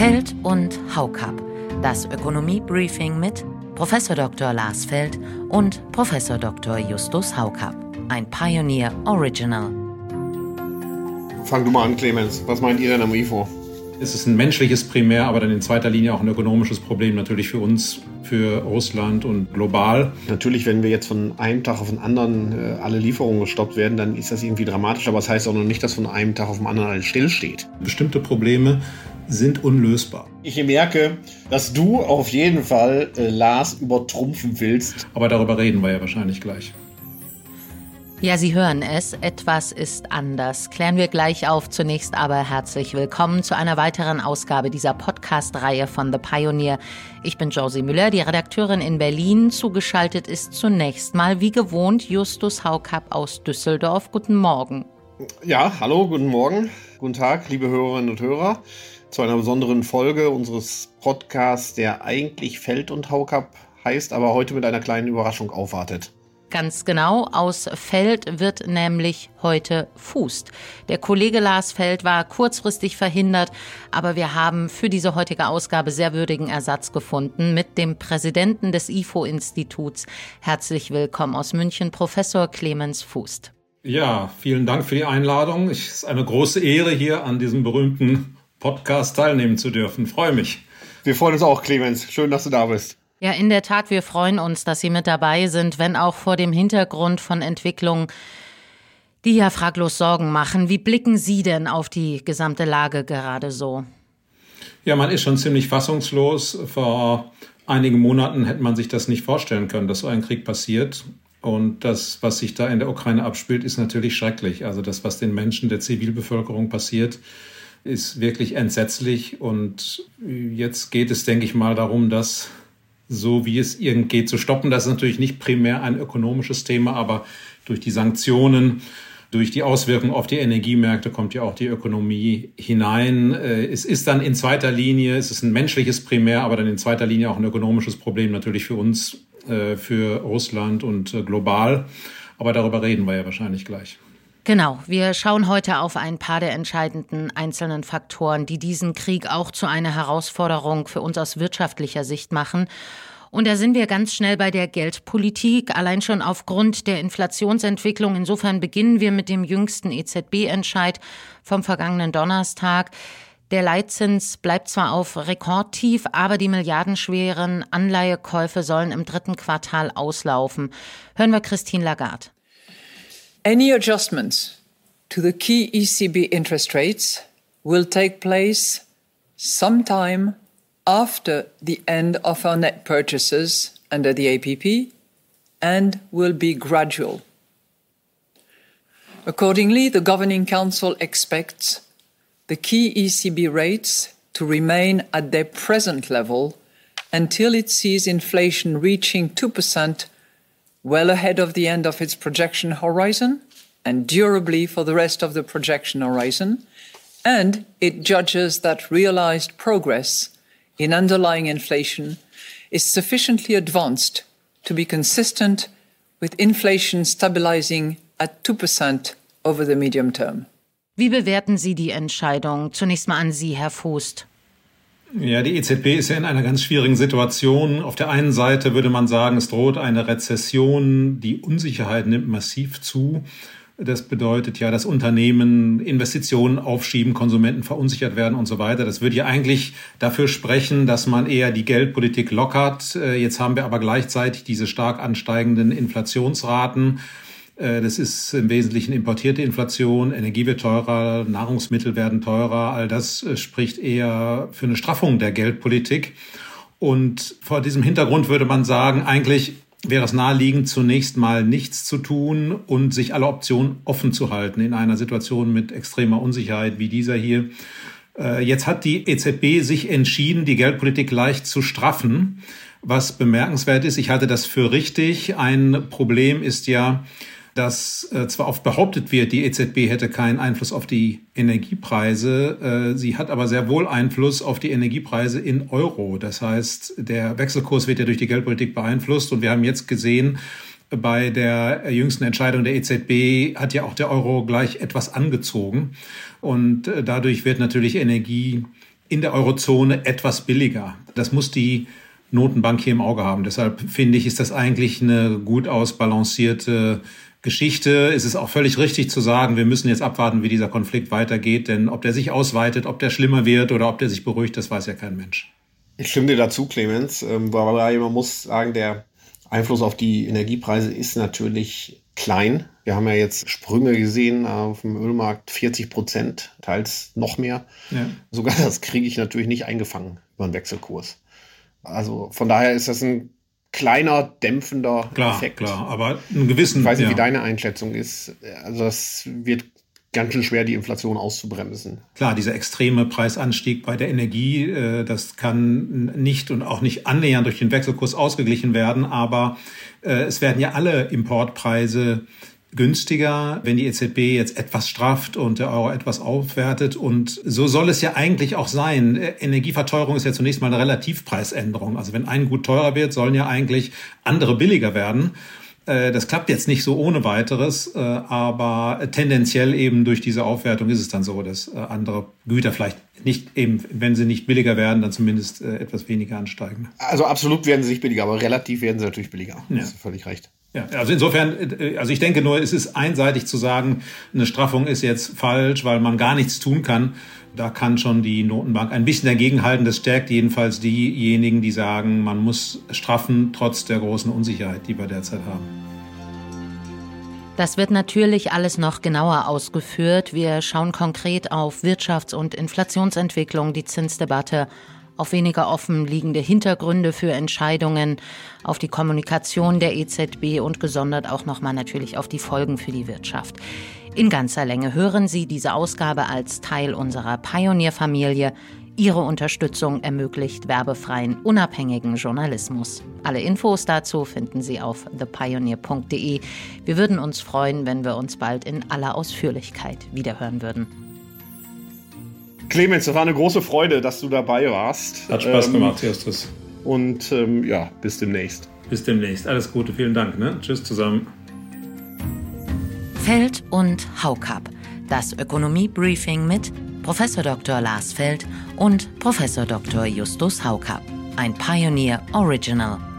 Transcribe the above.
Feld und Haukap, das Ökonomie-Briefing mit Prof. Dr. Lars Feld und Prof. Dr. Justus Haukap. Ein Pioneer Original. Fang du mal an, Clemens. Was meint ihr denn am IFO? Es ist ein menschliches Primär, aber dann in zweiter Linie auch ein ökonomisches Problem natürlich für uns, für Russland und global. Natürlich, wenn wir jetzt von einem Tag auf den anderen äh, alle Lieferungen gestoppt werden, dann ist das irgendwie dramatisch, aber es das heißt auch noch nicht, dass von einem Tag auf den anderen alles stillsteht. Bestimmte Probleme sind unlösbar. Ich merke, dass du auf jeden Fall äh, Lars übertrumpfen willst. Aber darüber reden wir ja wahrscheinlich gleich. Ja, Sie hören es, etwas ist anders. Klären wir gleich auf. Zunächst aber herzlich willkommen zu einer weiteren Ausgabe dieser Podcast-Reihe von The Pioneer. Ich bin Josie Müller, die Redakteurin in Berlin. Zugeschaltet ist zunächst mal wie gewohnt Justus Haukapp aus Düsseldorf. Guten Morgen. Ja, hallo, guten Morgen. Guten Tag, liebe Hörerinnen und Hörer, zu einer besonderen Folge unseres Podcasts, der eigentlich Feld und Haukapp heißt, aber heute mit einer kleinen Überraschung aufwartet. Ganz genau, aus Feld wird nämlich heute Fußt. Der Kollege Lars Feld war kurzfristig verhindert, aber wir haben für diese heutige Ausgabe sehr würdigen Ersatz gefunden mit dem Präsidenten des IFO-Instituts. Herzlich willkommen aus München, Professor Clemens Fußt. Ja, vielen Dank für die Einladung. Es ist eine große Ehre, hier an diesem berühmten Podcast teilnehmen zu dürfen. Freue mich. Wir freuen uns auch, Clemens. Schön, dass du da bist. Ja, in der Tat, wir freuen uns, dass Sie mit dabei sind, wenn auch vor dem Hintergrund von Entwicklungen, die ja fraglos Sorgen machen. Wie blicken Sie denn auf die gesamte Lage gerade so? Ja, man ist schon ziemlich fassungslos. Vor einigen Monaten hätte man sich das nicht vorstellen können, dass so ein Krieg passiert. Und das, was sich da in der Ukraine abspielt, ist natürlich schrecklich. Also das, was den Menschen der Zivilbevölkerung passiert, ist wirklich entsetzlich. Und jetzt geht es, denke ich mal, darum, dass so wie es irgend geht zu stoppen. Das ist natürlich nicht primär ein ökonomisches Thema, aber durch die Sanktionen, durch die Auswirkungen auf die Energiemärkte kommt ja auch die Ökonomie hinein. Äh, es ist dann in zweiter Linie, es ist ein menschliches Primär, aber dann in zweiter Linie auch ein ökonomisches Problem natürlich für uns, äh, für Russland und äh, global. Aber darüber reden wir ja wahrscheinlich gleich. Genau, wir schauen heute auf ein paar der entscheidenden einzelnen Faktoren, die diesen Krieg auch zu einer Herausforderung für uns aus wirtschaftlicher Sicht machen. Und da sind wir ganz schnell bei der Geldpolitik, allein schon aufgrund der Inflationsentwicklung. Insofern beginnen wir mit dem jüngsten EZB-Entscheid vom vergangenen Donnerstag. Der Leitzins bleibt zwar auf Rekordtief, aber die milliardenschweren Anleihekäufe sollen im dritten Quartal auslaufen. Hören wir Christine Lagarde. Any adjustments to the key ECB interest rates will take place sometime after the end of our net purchases under the APP and will be gradual. Accordingly, the Governing Council expects the key ECB rates to remain at their present level until it sees inflation reaching 2% well ahead of the end of its projection horizon and durably for the rest of the projection horizon, and it judges that realized progress in underlying inflation is sufficiently advanced to be consistent with inflation stabilizing at 2% over the medium term. Wie bewerten Sie die Entscheidung? Zunächst mal an Sie, Herr Fußt. Ja, die EZB ist ja in einer ganz schwierigen Situation. Auf der einen Seite würde man sagen, es droht eine Rezession, die Unsicherheit nimmt massiv zu. Das bedeutet ja, dass Unternehmen Investitionen aufschieben, Konsumenten verunsichert werden und so weiter. Das würde ja eigentlich dafür sprechen, dass man eher die Geldpolitik lockert. Äh, jetzt haben wir aber gleichzeitig diese stark ansteigenden Inflationsraten. Äh, das ist im Wesentlichen importierte Inflation, Energie wird teurer, Nahrungsmittel werden teurer. All das äh, spricht eher für eine Straffung der Geldpolitik. Und vor diesem Hintergrund würde man sagen, eigentlich wäre es naheliegend, zunächst mal nichts zu tun und sich alle Optionen offen zu halten in einer Situation mit extremer Unsicherheit wie dieser hier. Äh, jetzt hat die EZB sich entschieden, die Geldpolitik leicht zu straffen, was bemerkenswert ist. Ich halte das für richtig. Ein Problem ist ja, dass äh, zwar oft behauptet wird, die EZB hätte keinen Einfluss auf die Energiepreise, äh, sie hat aber sehr wohl Einfluss auf die Energiepreise in Euro. Das heißt, der Wechselkurs wird ja durch die Geldpolitik beeinflusst und wir haben jetzt gesehen, bei der jüngsten Entscheidung der EZB hat ja auch der Euro gleich etwas angezogen und äh, dadurch wird natürlich Energie in der Eurozone etwas billiger. Das muss die Notenbank hier im Auge haben. Deshalb finde ich, ist das eigentlich eine gut ausbalancierte Geschichte. Es ist auch völlig richtig zu sagen, wir müssen jetzt abwarten, wie dieser Konflikt weitergeht, denn ob der sich ausweitet, ob der schlimmer wird oder ob der sich beruhigt, das weiß ja kein Mensch. Ich stimme dir dazu, Clemens, ähm, weil man muss sagen, der Einfluss auf die Energiepreise ist natürlich klein. Wir haben ja jetzt Sprünge gesehen auf dem Ölmarkt, 40 Prozent, teils noch mehr. Ja. Sogar das kriege ich natürlich nicht eingefangen über einen Wechselkurs. Also von daher ist das ein kleiner dämpfender klar, Effekt. Klar, aber einen gewissen. Ich weiß nicht, ja. wie deine Einschätzung ist. Also das wird ganz schön schwer, die Inflation auszubremsen. Klar, dieser extreme Preisanstieg bei der Energie, äh, das kann nicht und auch nicht annähernd durch den Wechselkurs ausgeglichen werden, aber äh, es werden ja alle Importpreise günstiger, wenn die EZB jetzt etwas strafft und der Euro etwas aufwertet. Und so soll es ja eigentlich auch sein. Energieverteuerung ist ja zunächst mal eine Relativpreisänderung. Also wenn ein Gut teurer wird, sollen ja eigentlich andere billiger werden. Äh, das klappt jetzt nicht so ohne weiteres, äh, aber tendenziell eben durch diese Aufwertung ist es dann so, dass äh, andere Güter vielleicht nicht eben, wenn sie nicht billiger werden, dann zumindest etwas weniger ansteigen. Also absolut werden sie nicht billiger, aber relativ werden sie natürlich billiger. Ja. Das ist völlig recht. Ja, also insofern, also ich denke nur, es ist einseitig zu sagen, eine Straffung ist jetzt falsch, weil man gar nichts tun kann. Da kann schon die Notenbank ein bisschen dagegenhalten. Das stärkt jedenfalls diejenigen, die sagen, man muss straffen, trotz der großen Unsicherheit, die wir derzeit haben. Das wird natürlich alles noch genauer ausgeführt. Wir schauen konkret auf Wirtschafts- und Inflationsentwicklung, die Zinsdebatte auf weniger offen liegende Hintergründe für Entscheidungen, auf die Kommunikation der EZB und gesondert auch nochmal natürlich auf die Folgen für die Wirtschaft. In ganzer Länge hören Sie diese Ausgabe als Teil unserer Pionierfamilie. Ihre Unterstützung ermöglicht werbefreien, unabhängigen Journalismus. Alle Infos dazu finden Sie auf thepioneer.de. Wir würden uns freuen, wenn wir uns bald in aller Ausführlichkeit wiederhören würden. Clemens, es war eine große Freude, dass du dabei warst. Hat Spaß ähm, gemacht, Justus. Und ähm, ja, bis demnächst. Bis demnächst. Alles Gute, vielen Dank. Ne? Tschüss zusammen. Feld und Haukap. Das Ökonomie-Briefing mit Prof. Dr. Lars Feld und Prof. Dr. Justus Haukap. Ein Pioneer Original.